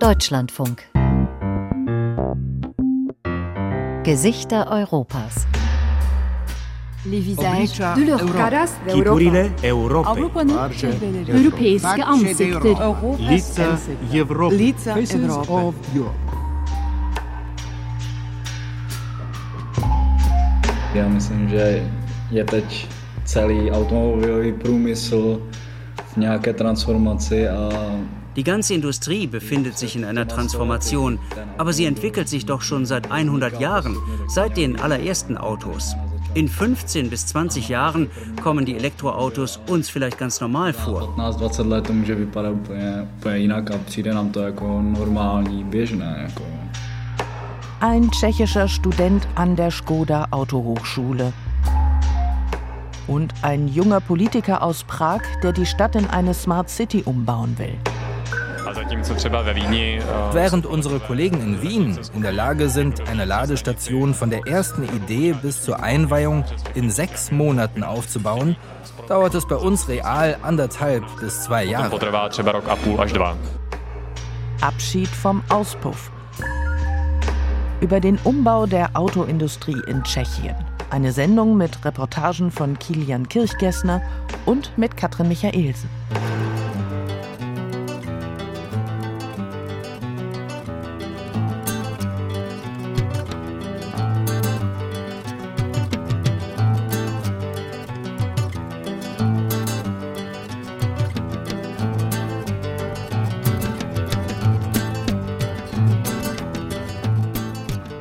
Deutschlandfunk. Gesichter Europas. Les visages de l'Europa. Kiturile Europy. Avrupa'nın şehirleri. Europeiske ansikter. Лица Європи. Лица Европы. Já myslím, že je teď celý automobilový průmysl v nějaké transformaci a Die ganze Industrie befindet sich in einer Transformation, aber sie entwickelt sich doch schon seit 100 Jahren, seit den allerersten Autos. In 15 bis 20 Jahren kommen die Elektroautos uns vielleicht ganz normal vor. 15-20 let to může vypadat úplně, úplně jinak a přijde nám to jako normální, běžné. Jako. Ein tschechischer Student an der Skoda Autohochschule. Und ein junger Politiker aus Prag, der die Stadt in eine Smart City umbauen will. Während unsere Kollegen in Wien in der Lage sind, eine Ladestation von der ersten Idee bis zur Einweihung in sechs Monaten aufzubauen, dauert es bei uns real anderthalb bis zwei Jahre. Abschied vom Auspuff. Über den Umbau der Autoindustrie in Tschechien. Eine Sendung mit Reportagen von Kilian Kirchgessner und mit Katrin Michaelsen.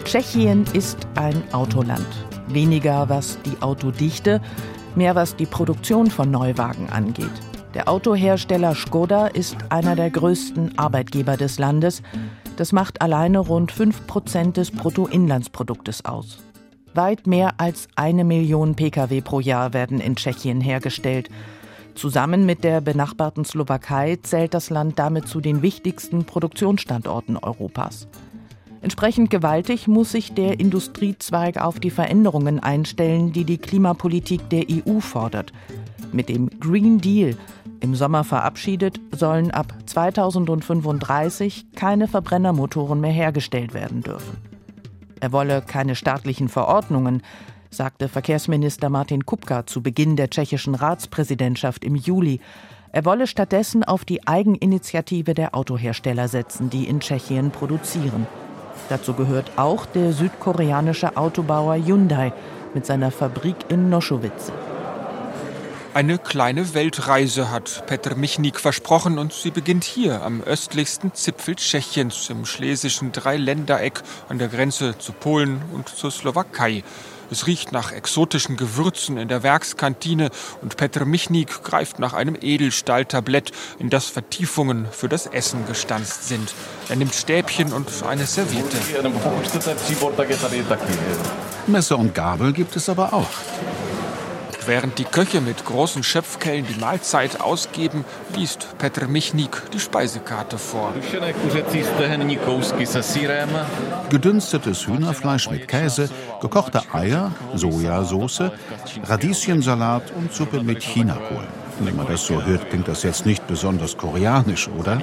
Tschechien ist ein Autoland. Weniger was die Autodichte, mehr was die Produktion von Neuwagen angeht. Der Autohersteller Skoda ist einer der größten Arbeitgeber des Landes. Das macht alleine rund 5% des Bruttoinlandsproduktes aus. Weit mehr als eine Million Pkw pro Jahr werden in Tschechien hergestellt. Zusammen mit der benachbarten Slowakei zählt das Land damit zu den wichtigsten Produktionsstandorten Europas. Entsprechend gewaltig muss sich der Industriezweig auf die Veränderungen einstellen, die die Klimapolitik der EU fordert. Mit dem Green Deal, im Sommer verabschiedet, sollen ab 2035 keine Verbrennermotoren mehr hergestellt werden dürfen. Er wolle keine staatlichen Verordnungen, sagte Verkehrsminister Martin Kupka zu Beginn der tschechischen Ratspräsidentschaft im Juli. Er wolle stattdessen auf die Eigeninitiative der Autohersteller setzen, die in Tschechien produzieren. Dazu gehört auch der südkoreanische Autobauer Hyundai mit seiner Fabrik in Noschowitze. Eine kleine Weltreise hat Petr Michnik versprochen und sie beginnt hier am östlichsten Zipfel Tschechiens im schlesischen Dreiländereck an der Grenze zu Polen und zur Slowakei. Es riecht nach exotischen Gewürzen in der Werkskantine und Petr Michnik greift nach einem Edelstahltablett, in das Vertiefungen für das Essen gestanzt sind. Er nimmt Stäbchen und eine Serviette. Messer und Gabel gibt es aber auch. Während die Köche mit großen Schöpfkellen die Mahlzeit ausgeben, liest Petr Michnik die Speisekarte vor. Gedünstetes Hühnerfleisch mit Käse, gekochte Eier, Sojasauce, Radieschensalat und Suppe mit Chinakohl. Wenn man das so hört, klingt das jetzt nicht besonders koreanisch, oder?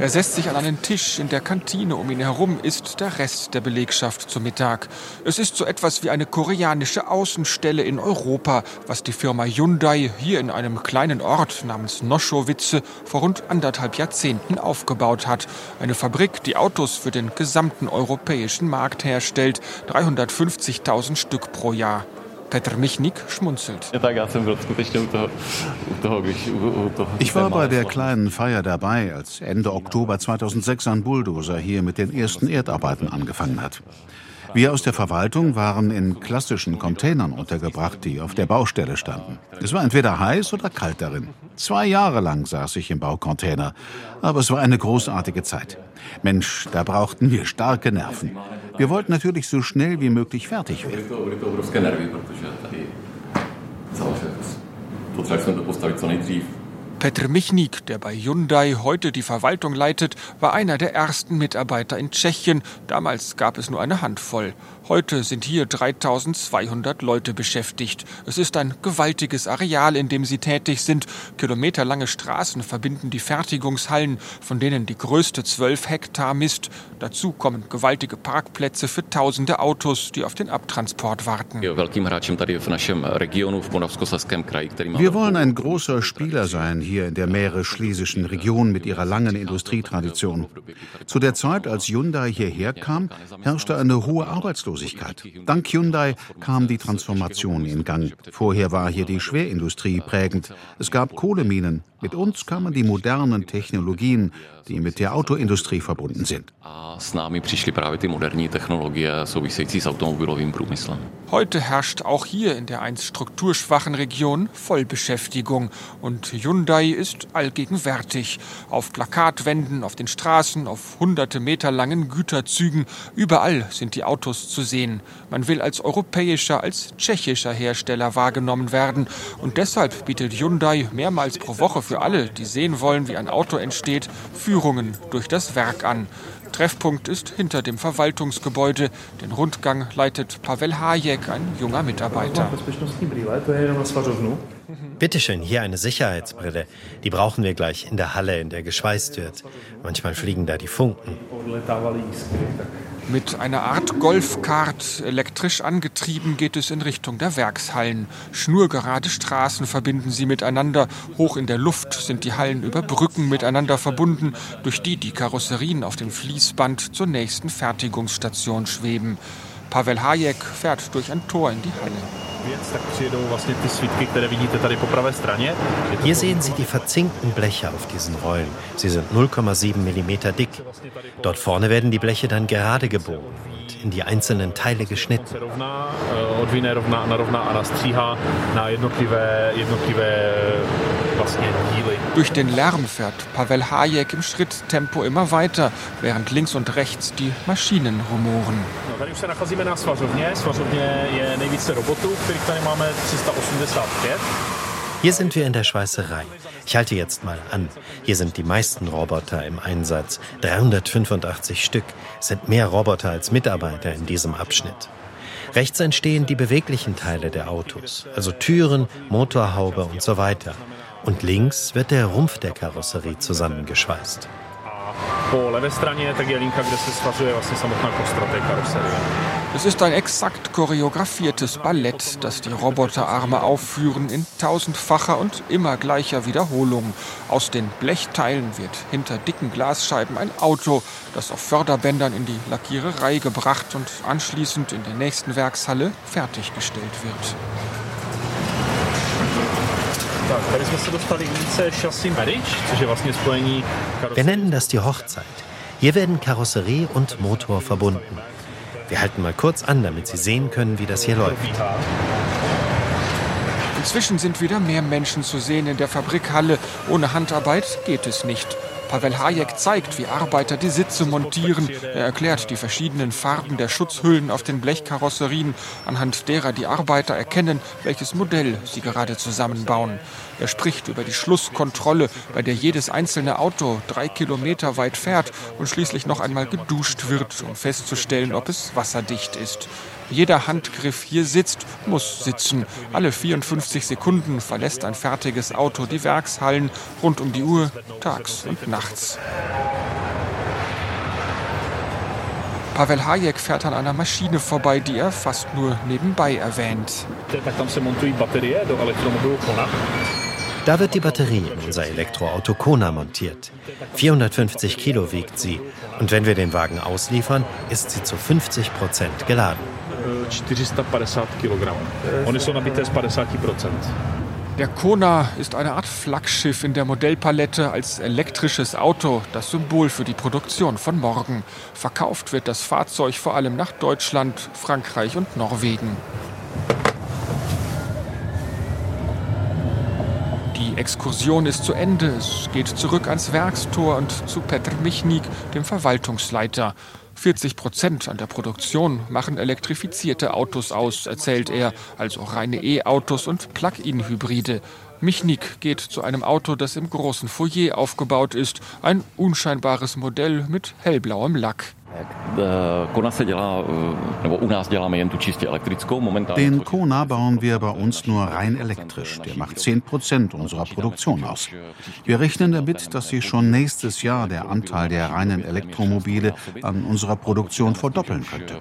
Er setzt sich an einen Tisch in der Kantine. Um ihn herum ist der Rest der Belegschaft zu Mittag. Es ist so etwas wie eine koreanische Außenstelle in Europa, was die Firma Hyundai hier in einem kleinen Ort namens Noschowitze vor rund anderthalb Jahrzehnten aufgebaut hat. Eine Fabrik, die Autos für den gesamten europäischen Markt herstellt. 350.000 Stück pro Jahr. Petr Michnik schmunzelt. Ich war bei der kleinen Feier dabei, als Ende Oktober 2006 ein Bulldozer hier mit den ersten Erdarbeiten angefangen hat. Wir aus der Verwaltung waren in klassischen Containern untergebracht, die auf der Baustelle standen. Es war entweder heiß oder kalt darin. Zwei Jahre lang saß ich im Baucontainer, aber es war eine großartige Zeit. Mensch, da brauchten wir starke Nerven. Wir wollten natürlich so schnell wie möglich fertig werden. Petr Michnik, der bei Hyundai heute die Verwaltung leitet, war einer der ersten Mitarbeiter in Tschechien. Damals gab es nur eine Handvoll. Heute sind hier 3200 Leute beschäftigt. Es ist ein gewaltiges Areal, in dem sie tätig sind. Kilometerlange Straßen verbinden die Fertigungshallen, von denen die größte 12 Hektar misst. Dazu kommen gewaltige Parkplätze für tausende Autos, die auf den Abtransport warten. Wir wollen ein großer Spieler sein hier in der mährisch-schlesischen Region mit ihrer langen Industrietradition. Zu der Zeit, als Hyundai hierher kam, herrschte eine hohe Arbeitslosigkeit. Arbeitslosigkeit. Dank Hyundai kam die Transformation in Gang. Vorher war hier die Schwerindustrie prägend. Es gab Kohleminen. Mit uns kamen die modernen Technologien, die mit der Autoindustrie verbunden sind. Heute herrscht auch hier in der einst strukturschwachen Region Vollbeschäftigung und Hyundai ist allgegenwärtig. Auf Plakatwänden, auf den Straßen, auf hunderte Meter langen Güterzügen, überall sind die Autos zu sehen. Man will als europäischer, als tschechischer Hersteller wahrgenommen werden und deshalb bietet Hyundai mehrmals pro Woche für alle, die sehen wollen, wie ein Auto entsteht, Führungen durch das Werk an. Treffpunkt ist hinter dem Verwaltungsgebäude. Den Rundgang leitet Pavel Hajek, ein junger Mitarbeiter. Bitte schön, hier eine Sicherheitsbrille. Die brauchen wir gleich in der Halle, in der geschweißt wird. Manchmal fliegen da die Funken. Mit einer Art Golfkart, elektrisch angetrieben, geht es in Richtung der Werkshallen. Schnurgerade Straßen verbinden sie miteinander. Hoch in der Luft sind die Hallen über Brücken miteinander verbunden, durch die die Karosserien auf dem Fließband zur nächsten Fertigungsstation schweben. Pavel Hayek fährt durch ein Tor in die Halle. Hier sehen Sie die verzinkten Bleche auf diesen Rollen. Sie sind 0,7 mm dick. Dort vorne werden die Bleche dann gerade gebogen und in die einzelnen Teile geschnitten. Durch den Lärm fährt Pavel Hayek im Schritttempo immer weiter, während links und rechts die Maschinen rumoren. Tady už se nacházíme na svazovně. Svazovně je nejvíce robotů, kterých tady máme 385. Hier sind wir in der Schweißerei. Ich halte jetzt mal an. Hier sind die meisten Roboter im Einsatz. 385 Stück. Es sind mehr Roboter als Mitarbeiter in diesem Abschnitt. Rechts entstehen die beweglichen Teile der Autos, also Türen, Motorhaube und so weiter. Und links wird der Rumpf der Karosserie zusammengeschweißt. Es ist ein exakt choreografiertes Ballett, das die Roboterarme aufführen in tausendfacher und immer gleicher Wiederholung. Aus den Blechteilen wird hinter dicken Glasscheiben ein Auto, das auf Förderbändern in die Lackiererei gebracht und anschließend in der nächsten Werkshalle fertiggestellt wird. Wir nennen das die Hochzeit. Hier werden Karosserie und Motor verbunden. Wir halten mal kurz an, damit Sie sehen können, wie das hier läuft. Inzwischen sind wieder mehr Menschen zu sehen in der Fabrikhalle. Ohne Handarbeit geht es nicht. Pavel Hayek zeigt, wie Arbeiter die Sitze montieren. Er erklärt die verschiedenen Farben der Schutzhüllen auf den Blechkarosserien, anhand derer die Arbeiter erkennen, welches Modell sie gerade zusammenbauen. Er spricht über die Schlusskontrolle, bei der jedes einzelne Auto drei Kilometer weit fährt und schließlich noch einmal geduscht wird, um festzustellen, ob es wasserdicht ist. Jeder Handgriff hier sitzt, muss sitzen. Alle 54 Sekunden verlässt ein fertiges Auto die Werkshallen rund um die Uhr, tags und nachts. Pavel Hayek fährt an einer Maschine vorbei, die er fast nur nebenbei erwähnt. Da wird die Batterie in unser Elektroauto Kona montiert. 450 Kilo wiegt sie. Und wenn wir den Wagen ausliefern, ist sie zu 50 Prozent geladen. 450 Kilogramm. Oni jsou nabité z 50 Der Kona ist eine Art Flaggschiff in der Modellpalette als elektrisches Auto, das Symbol für die Produktion von morgen. Verkauft wird das Fahrzeug vor allem nach Deutschland, Frankreich und Norwegen. Die Exkursion ist zu Ende. Es geht zurück ans Werkstor und zu Petr Michnik, dem Verwaltungsleiter. 40 Prozent an der Produktion machen elektrifizierte Autos aus, erzählt er, also reine E-Autos und Plug-in-Hybride. Michnik geht zu einem Auto, das im großen Foyer aufgebaut ist, ein unscheinbares Modell mit hellblauem Lack. Den Kona bauen wir bei uns nur rein elektrisch. Der macht 10 Prozent unserer Produktion aus. Wir rechnen damit, dass sich schon nächstes Jahr der Anteil der reinen Elektromobile an unserer Produktion verdoppeln könnte.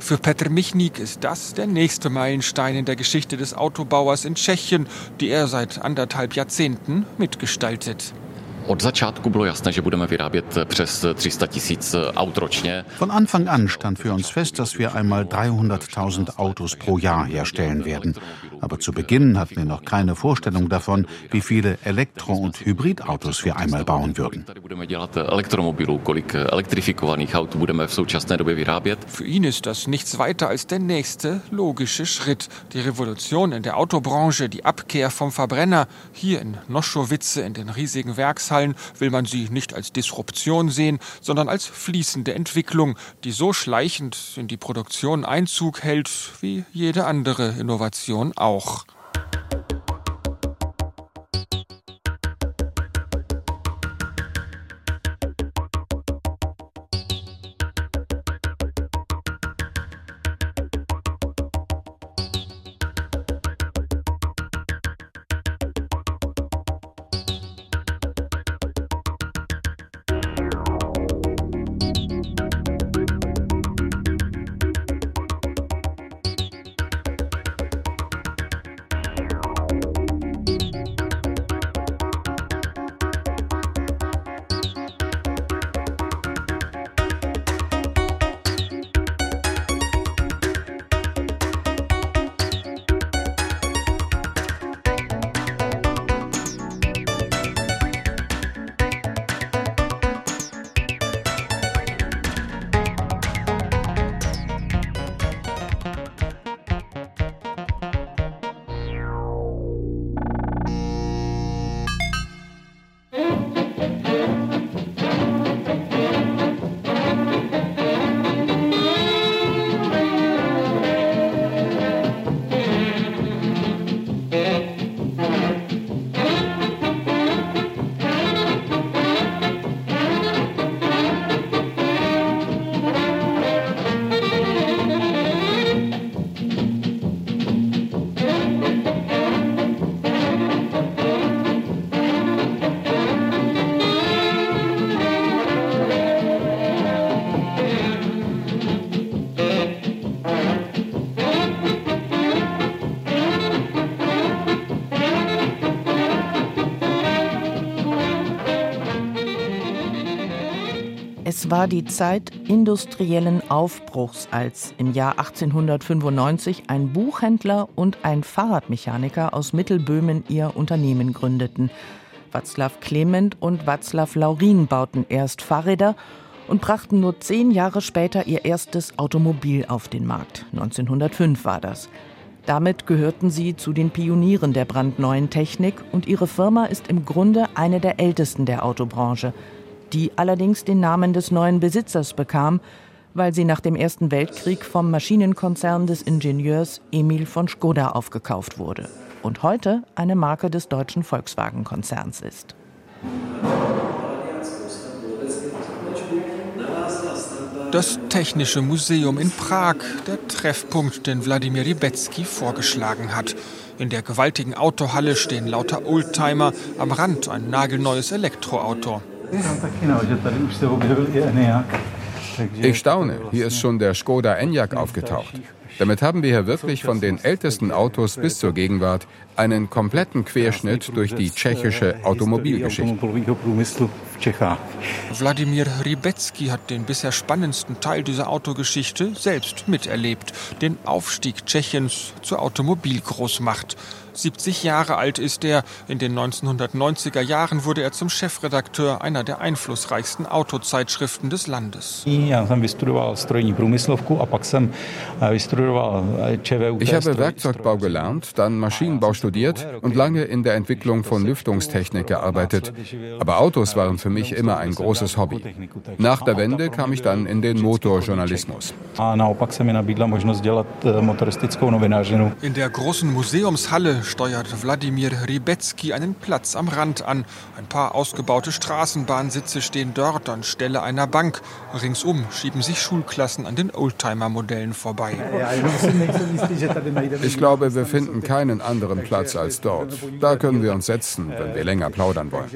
Für Petr Michnik ist das der nächste Meilenstein in der Geschichte des Autobauers in Tschechien, die er seit anderthalb Jahrzehnten mitgestaltet. Od začátku bylo jasné, že budeme vyrábět přes 300 tisíc aut ročně. Von Anfang an stand für uns fest, dass wir einmal 300.000 Autos pro Jahr herstellen werden. Aber zu Beginn hatten wir noch keine Vorstellung davon, wie viele Elektro- und Hybridautos wir einmal bauen würden. Für ihn ist das nichts weiter als der nächste logische Schritt. Die Revolution in der Autobranche, die Abkehr vom Verbrenner. Hier in Noschowitze in den riesigen Werkshallen Werkshallen will man sie nicht als Disruption sehen, sondern als fließende Entwicklung, die so schleichend in die Produktion Einzug hält wie jede andere Innovation auch. War die Zeit industriellen Aufbruchs, als im Jahr 1895 ein Buchhändler und ein Fahrradmechaniker aus Mittelböhmen ihr Unternehmen gründeten. Václav Clement und Václav Laurin bauten erst Fahrräder und brachten nur zehn Jahre später ihr erstes Automobil auf den Markt. 1905 war das. Damit gehörten sie zu den Pionieren der brandneuen Technik und ihre Firma ist im Grunde eine der ältesten der Autobranche die allerdings den Namen des neuen Besitzers bekam, weil sie nach dem Ersten Weltkrieg vom Maschinenkonzern des Ingenieurs Emil von Skoda aufgekauft wurde und heute eine Marke des deutschen Volkswagen-Konzerns ist. Das Technische Museum in Prag, der Treffpunkt, den Wladimir Ribetsky vorgeschlagen hat. In der gewaltigen Autohalle stehen lauter Oldtimer, am Rand ein nagelneues Elektroauto. Ich staune, hier ist schon der Skoda Enyaq aufgetaucht. Damit haben wir hier wirklich von den ältesten Autos bis zur Gegenwart einen kompletten Querschnitt durch die tschechische Automobilgeschichte. Wladimir Ribetsky hat den bisher spannendsten Teil dieser Autogeschichte selbst miterlebt, den Aufstieg Tschechiens zur Automobilgroßmacht. 70 Jahre alt ist er. In den 1990er Jahren wurde er zum Chefredakteur einer der einflussreichsten Autozeitschriften des Landes. Jsem vystudoval Ich habe Werkzeugbau gelernt, dann Maschinenbau studiert und lange in der Entwicklung von Lüftungstechnik gearbeitet. Aber Autos waren für mich immer ein großes Hobby. Nach der Wende kam ich dann in den Motorjournalismus. In der großen Museumshalle steuert Wladimir Ribecki einen Platz am Rand an. Ein paar ausgebaute Straßenbahnsitze stehen dort anstelle einer Bank. Ringsum schieben sich Schulklassen an den Oldtimer-Modellen vorbei. Ich glaube, wir finden keinen anderen Platz als dort. Da können wir uns setzen, wenn wir länger plaudern wollen.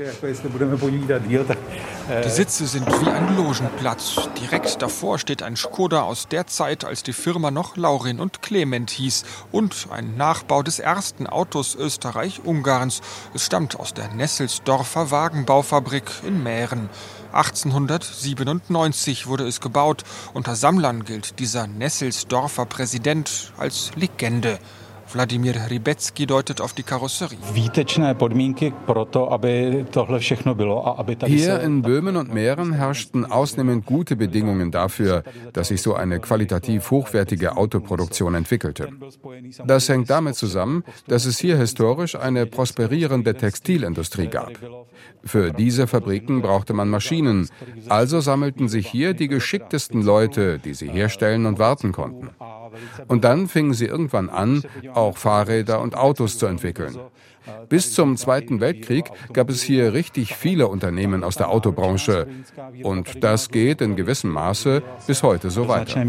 Die Sitze sind wie ein Logenplatz. Direkt davor steht ein Skoda aus der Zeit, als die Firma noch Laurin und Clement hieß und ein Nachbau des ersten Autos Österreich-Ungarns. Es stammt aus der Nesselsdorfer Wagenbaufabrik in Mähren. 1897 wurde es gebaut. Unter Sammlern gilt dieser Nesselsdorfer Präsident als Legende. Wladimir Rybecki deutet auf die Karosserie. Hier in Böhmen und Mähren herrschten ausnehmend gute Bedingungen dafür, dass sich so eine qualitativ hochwertige Autoproduktion entwickelte. Das hängt damit zusammen, dass es hier historisch eine prosperierende Textilindustrie gab. Für diese Fabriken brauchte man Maschinen, also sammelten sich hier die geschicktesten Leute, die sie herstellen und warten konnten. Und dann fingen sie irgendwann an, auch Fahrräder und Autos zu entwickeln. Bis zum Zweiten Weltkrieg gab es hier richtig viele Unternehmen aus der Autobranche. Und das geht in gewissem Maße bis heute so weiter.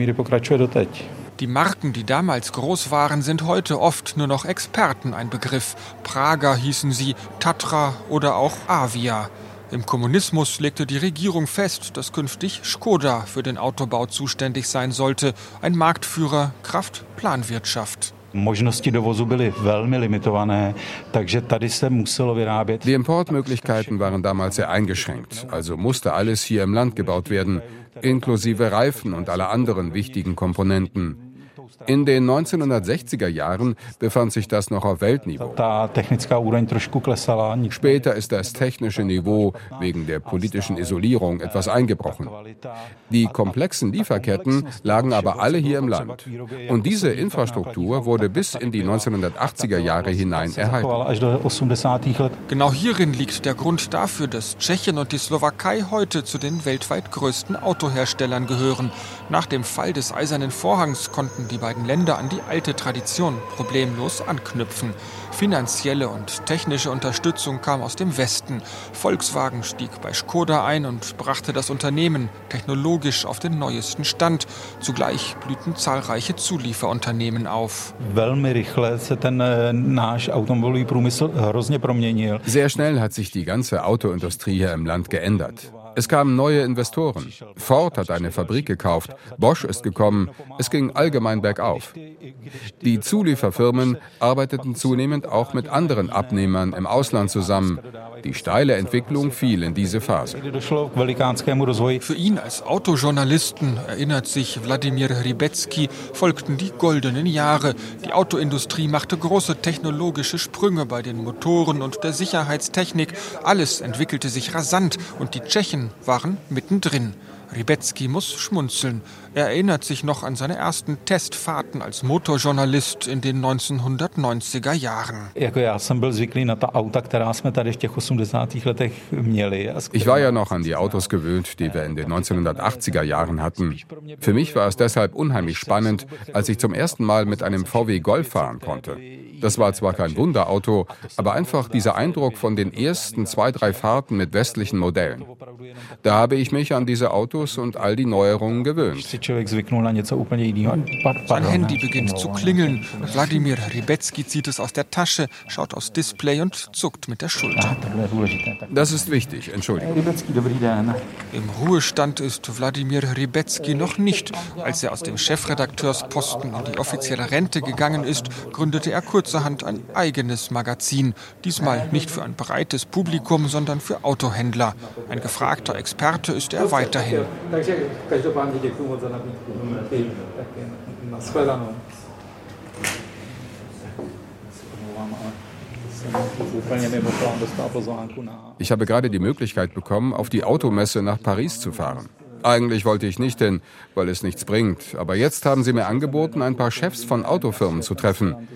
Die Marken, die damals groß waren, sind heute oft nur noch Experten ein Begriff. Prager hießen sie, Tatra oder auch Avia. Im Kommunismus legte die Regierung fest, dass künftig Skoda für den Autobau zuständig sein sollte, ein Marktführer Kraft Planwirtschaft. Die Importmöglichkeiten waren damals sehr eingeschränkt, also musste alles hier im Land gebaut werden, inklusive Reifen und aller anderen wichtigen Komponenten. In den 1960er Jahren befand sich das noch auf Weltniveau. Später ist das technische Niveau wegen der politischen Isolierung etwas eingebrochen. Die komplexen Lieferketten lagen aber alle hier im Land. Und diese Infrastruktur wurde bis in die 1980er Jahre hinein erhalten. Genau hierin liegt der Grund dafür, dass Tschechien und die Slowakei heute zu den weltweit größten Autoherstellern gehören. Nach dem Fall des Eisernen Vorhangs konnten die beiden Länder an die alte Tradition problemlos anknüpfen. Finanzielle und technische Unterstützung kam aus dem Westen. Volkswagen stieg bei Skoda ein und brachte das Unternehmen technologisch auf den neuesten Stand. Zugleich blühten zahlreiche Zulieferunternehmen auf. Sehr schnell hat sich die ganze Autoindustrie hier im Land geändert. Es kamen neue Investoren. Ford hat eine Fabrik gekauft, Bosch ist gekommen, es ging allgemein bergauf. Die Zulieferfirmen arbeiteten zunehmend auch mit anderen Abnehmern im Ausland zusammen. Die steile Entwicklung fiel in diese Phase. Für ihn als Autojournalisten, erinnert sich Wladimir Rybecki, folgten die goldenen Jahre. Die Autoindustrie machte große technologische Sprünge bei den Motoren und der Sicherheitstechnik. Alles entwickelte sich rasant und die Tschechen waren mittendrin. Rybecki muss schmunzeln. Er erinnert sich noch an seine ersten Testfahrten als Motorjournalist in den 1990er Jahren. Ich war ja noch an die Autos gewöhnt, die wir in den 1980er Jahren hatten. Für mich war es deshalb unheimlich spannend, als ich zum ersten Mal mit einem VW Golf fahren konnte. Das war zwar kein Wunderauto, aber einfach dieser Eindruck von den ersten zwei, drei Fahrten mit westlichen Modellen. Da habe ich mich an diese Autos und all die Neuerungen gewöhnt. Sein Handy beginnt zu klingeln. Wladimir Rybecki zieht es aus der Tasche, schaut aufs Display und zuckt mit der Schulter. Das ist wichtig, Entschuldigung. Im Ruhestand ist Wladimir Rybecki noch nicht. Als er aus dem Chefredakteursposten in die offizielle Rente gegangen ist, gründete er kurzerhand ein eigenes Magazin. Diesmal nicht für ein breites Publikum, sondern für Autohändler. Ein gefragter Experte ist er weiterhin. Ich habe gerade die Möglichkeit bekommen, auf die Automesse nach Paris zu fahren. Eigentlich wollte ich nicht hin, weil es nichts bringt. Aber jetzt haben sie mir angeboten, ein paar Chefs von Autofirmen zu treffen.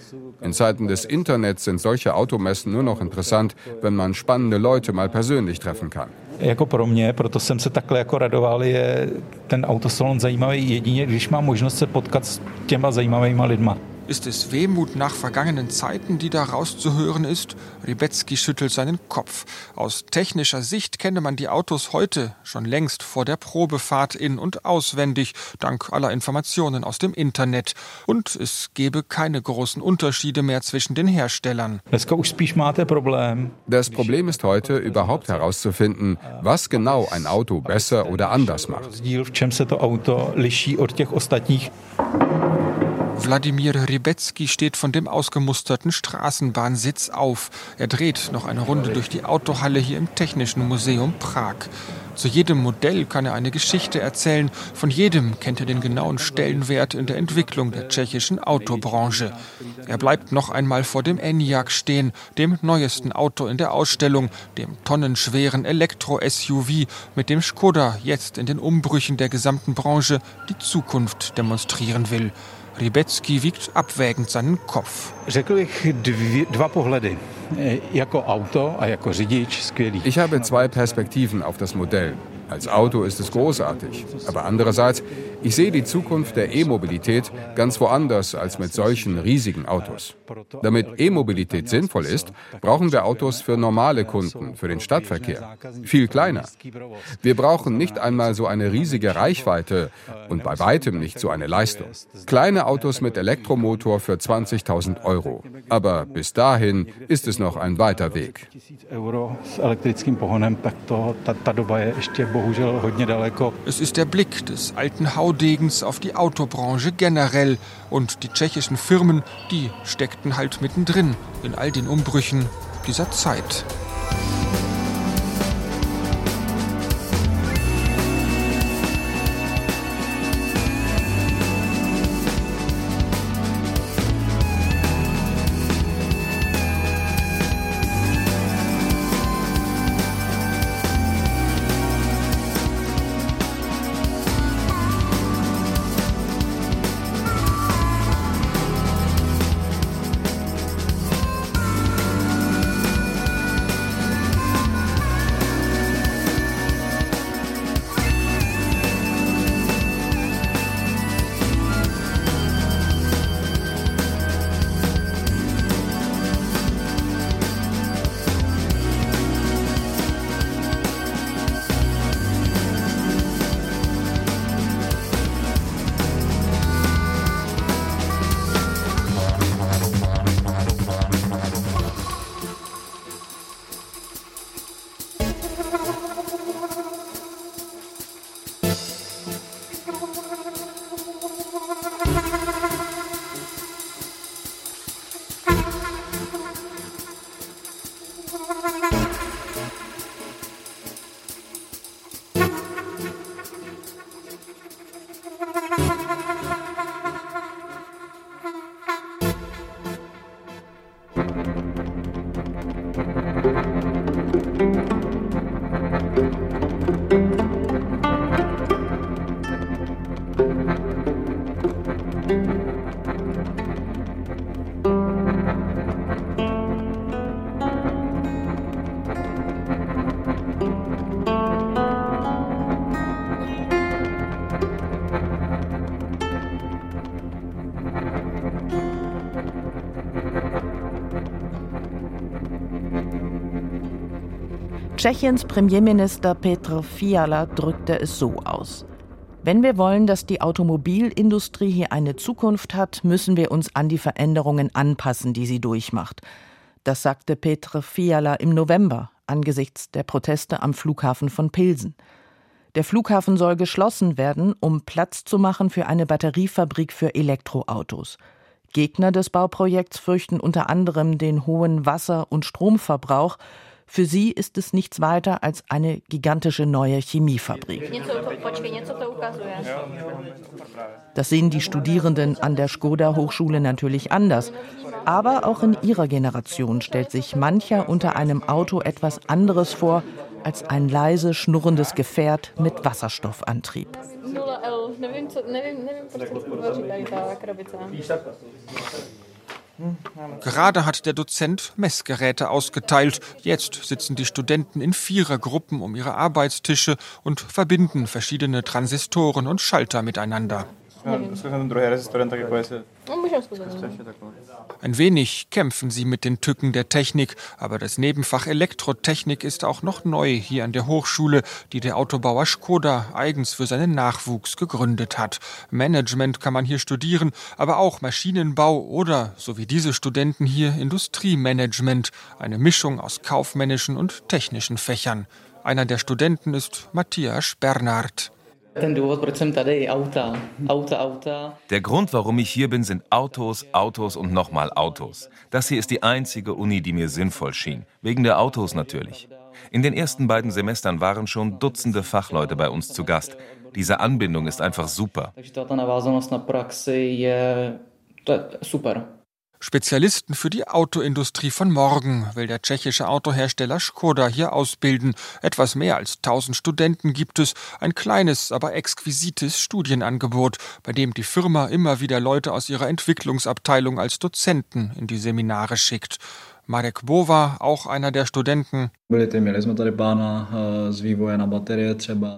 In Zeiten des Internets sind solche Automessen nur noch interessant, wenn man spannende Leute mal persönlich treffen kann. Jako pro mě, proto jsem se takhle jako radoval, je ten autosalon zajímavý jedině, když mám možnost se potkat s těma zajímavýma lidma. Ist es Wehmut nach vergangenen Zeiten, die da rauszuhören ist? Ribecki schüttelt seinen Kopf. Aus technischer Sicht kenne man die Autos heute schon längst vor der Probefahrt in- und auswendig, dank aller Informationen aus dem Internet. Und es gebe keine großen Unterschiede mehr zwischen den Herstellern. Das Problem ist heute überhaupt herauszufinden, was genau ein Auto besser oder anders macht. Wladimir Rybecki steht von dem ausgemusterten Straßenbahnsitz auf. Er dreht noch eine Runde durch die Autohalle hier im Technischen Museum Prag. Zu jedem Modell kann er eine Geschichte erzählen. Von jedem kennt er den genauen Stellenwert in der Entwicklung der tschechischen Autobranche. Er bleibt noch einmal vor dem Enyaq stehen, dem neuesten Auto in der Ausstellung, dem tonnenschweren Elektro-SUV, mit dem Skoda jetzt in den Umbrüchen der gesamten Branche die Zukunft demonstrieren will. Rybecki wiegt abwägend seinen Kopf. Ich habe zwei Perspektiven auf das Modell. Als Auto ist es großartig. Aber andererseits, ich sehe die Zukunft der E-Mobilität ganz woanders als mit solchen riesigen Autos. Damit E-Mobilität sinnvoll ist, brauchen wir Autos für normale Kunden, für den Stadtverkehr. Viel kleiner. Wir brauchen nicht einmal so eine riesige Reichweite und bei weitem nicht so eine Leistung. Kleine Autos mit Elektromotor für 20.000 Euro. Aber bis dahin ist es noch ein weiter Weg. Es ist der Blick des alten Haudegens auf die Autobranche generell und die tschechischen Firmen, die steckten halt mittendrin in all den Umbrüchen dieser Zeit. Tschechiens Premierminister Petr Fiala drückte es so aus. Wenn wir wollen, dass die Automobilindustrie hier eine Zukunft hat, müssen wir uns an die Veränderungen anpassen, die sie durchmacht. Das sagte Petr Fiala im November angesichts der Proteste am Flughafen von Pilsen. Der Flughafen soll geschlossen werden, um Platz zu machen für eine Batteriefabrik für Elektroautos. Gegner des Bauprojekts fürchten unter anderem den hohen Wasser- und Stromverbrauch für sie ist es nichts weiter als eine gigantische neue Chemiefabrik. Das sehen die Studierenden an der Skoda Hochschule natürlich anders. Aber auch in ihrer Generation stellt sich mancher unter einem Auto etwas anderes vor als ein leise schnurrendes Gefährt mit Wasserstoffantrieb. Gerade hat der Dozent Messgeräte ausgeteilt. Jetzt sitzen die Studenten in Vierergruppen um ihre Arbeitstische und verbinden verschiedene Transistoren und Schalter miteinander. Ein wenig kämpfen sie mit den Tücken der Technik, aber das Nebenfach Elektrotechnik ist auch noch neu hier an der Hochschule, die der Autobauer Skoda eigens für seinen Nachwuchs gegründet hat. Management kann man hier studieren, aber auch Maschinenbau oder, so wie diese Studenten hier, Industriemanagement, eine Mischung aus kaufmännischen und technischen Fächern. Einer der Studenten ist Matthias Bernhard. Der Grund, warum ich hier bin, sind Autos, Autos und nochmal Autos. Das hier ist die einzige Uni, die mir sinnvoll schien. Wegen der Autos natürlich. In den ersten beiden Semestern waren schon Dutzende Fachleute bei uns zu Gast. Diese Anbindung ist einfach super. Super. Spezialisten für die Autoindustrie von morgen will der tschechische Autohersteller Skoda hier ausbilden. Etwas mehr als 1000 Studenten gibt es, ein kleines, aber exquisites Studienangebot, bei dem die Firma immer wieder Leute aus ihrer Entwicklungsabteilung als Dozenten in die Seminare schickt. Marek Bova, auch einer der Studenten.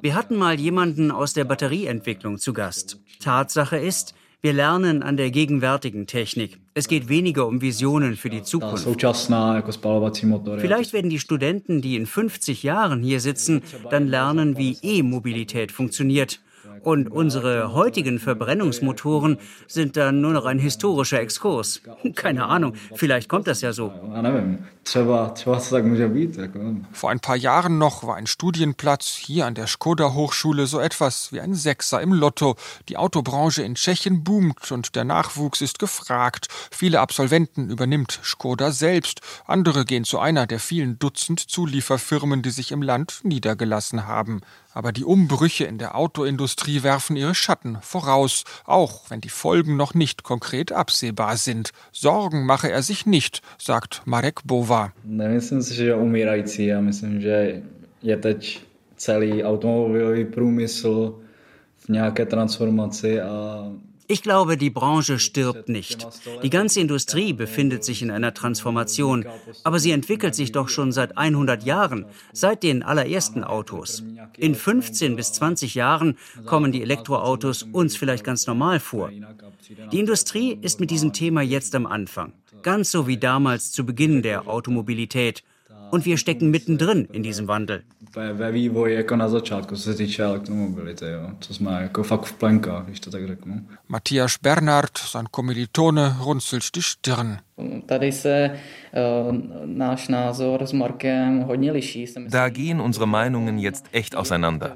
Wir hatten mal jemanden aus der Batterieentwicklung zu Gast. Tatsache ist, wir lernen an der gegenwärtigen Technik. Es geht weniger um Visionen für die Zukunft. Vielleicht werden die Studenten, die in 50 Jahren hier sitzen, dann lernen, wie E-Mobilität funktioniert und unsere heutigen Verbrennungsmotoren sind dann nur noch ein historischer Exkurs. Keine Ahnung, vielleicht kommt das ja so. Vor ein paar Jahren noch war ein Studienplatz hier an der Skoda Hochschule so etwas wie ein Sechser im Lotto. Die Autobranche in Tschechien boomt und der Nachwuchs ist gefragt. Viele Absolventen übernimmt Skoda selbst. Andere gehen zu einer der vielen Dutzend Zulieferfirmen, die sich im Land niedergelassen haben. Aber die Umbrüche in der Autoindustrie werfen ihre Schatten voraus, auch wenn die Folgen noch nicht konkret absehbar sind. Sorgen mache er sich nicht, sagt Marek Bova. Ich glaube, die Branche stirbt nicht. Die ganze Industrie befindet sich in einer Transformation, aber sie entwickelt sich doch schon seit 100 Jahren, seit den allerersten Autos. In 15 bis 20 Jahren kommen die Elektroautos uns vielleicht ganz normal vor. Die Industrie ist mit diesem Thema jetzt am Anfang, ganz so wie damals zu Beginn der Automobilität. Und wir stecken mittendrin in diesem Wandel. Matthias Bernhard, sein Kommilitone, runzelt die Stirn. Liší. Da gehen unsere Meinungen jetzt echt auseinander.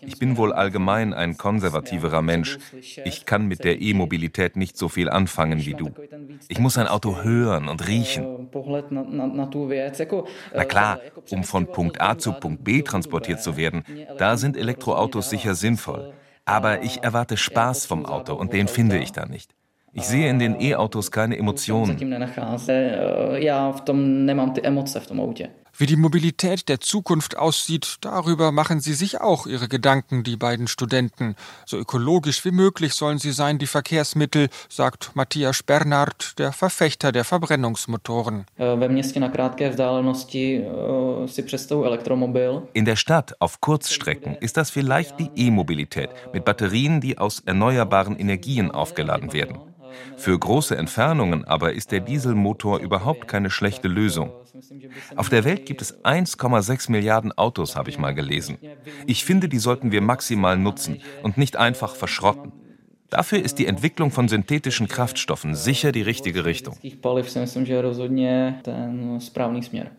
Ich bin wohl allgemein ein konservativerer Mensch. Ich kann mit der E-Mobilität nicht so viel anfangen wie du. Ich muss ein Auto hören und riechen. Na klar, um von Punkt A zu Punkt B transportiert zu werden, da sind Elektroautos sicher sinnvoll. Aber ich erwarte Spaß vom Auto und den finde ich da nicht. Ich sehe in den E-Autos keine Emotionen. Wie die Mobilität der Zukunft aussieht, darüber machen sie sich auch ihre Gedanken, die beiden Studenten. So ökologisch wie möglich sollen sie sein, die Verkehrsmittel, sagt Matthias Bernhard, der Verfechter der Verbrennungsmotoren. In der Stadt auf Kurzstrecken ist das vielleicht die E-Mobilität mit Batterien, die aus erneuerbaren Energien aufgeladen werden. Für große Entfernungen aber ist der Dieselmotor überhaupt keine schlechte Lösung. Auf der Welt gibt es 1,6 Milliarden Autos, habe ich mal gelesen. Ich finde, die sollten wir maximal nutzen und nicht einfach verschrotten. Dafür ist die Entwicklung von synthetischen Kraftstoffen sicher die richtige Richtung.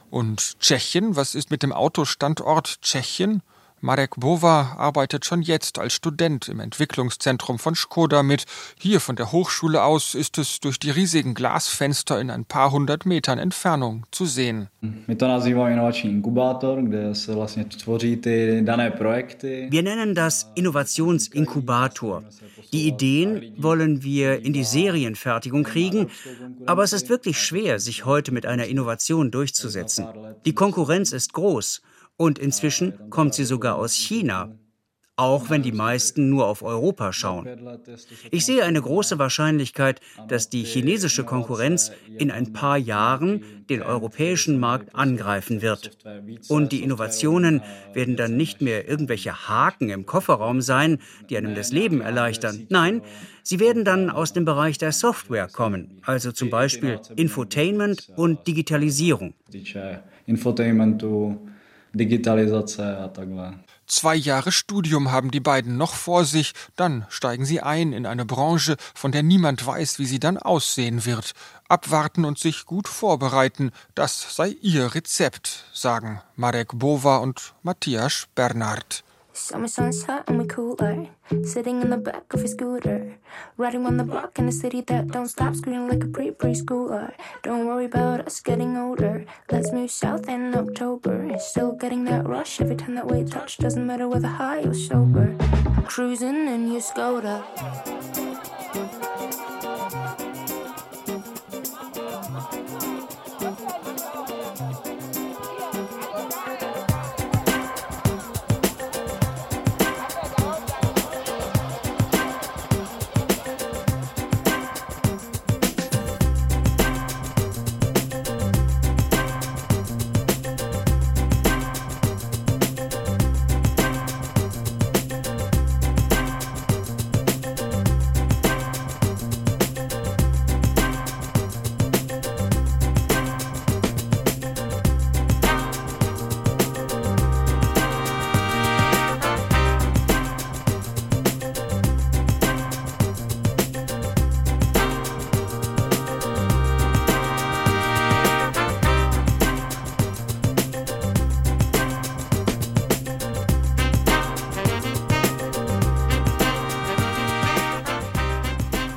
Und Tschechien, was ist mit dem Autostandort Tschechien? Marek Bova arbeitet schon jetzt als Student im Entwicklungszentrum von Skoda mit. Hier von der Hochschule aus ist es durch die riesigen Glasfenster in ein paar hundert Metern Entfernung zu sehen. Wir nennen das Innovationsinkubator. Die Ideen wollen wir in die Serienfertigung kriegen, aber es ist wirklich schwer, sich heute mit einer Innovation durchzusetzen. Die Konkurrenz ist groß Und inzwischen kommt sie sogar aus China, auch wenn die meisten nur auf Europa schauen. Ich sehe eine große Wahrscheinlichkeit, dass die chinesische Konkurrenz in ein paar Jahren den europäischen Markt angreifen wird. Und die Innovationen werden dann nicht mehr irgendwelche Haken im Kofferraum sein, die einem das Leben erleichtern. Nein, sie werden dann aus dem Bereich der Software kommen, also zum Beispiel Infotainment und Digitalisierung. Infotainment, Digitalizace a takhle. Zwei Jahre Studium haben die beiden noch vor sich, dann steigen sie ein in eine Branche, von der niemand weiß, wie sie dann aussehen wird. Abwarten und sich gut vorbereiten, das sei ihr Rezept, sagen Marek Bova und Matthias Bernhard. Summer sun's hot and we cooler. Sitting in the back of his scooter. Riding on the block in a city that don't stop screaming like a pre preschooler. Don't worry about us getting older. Let's move south in October. Still getting that rush every time that we touch. Doesn't matter whether high or sober. Cruising in your Skoda.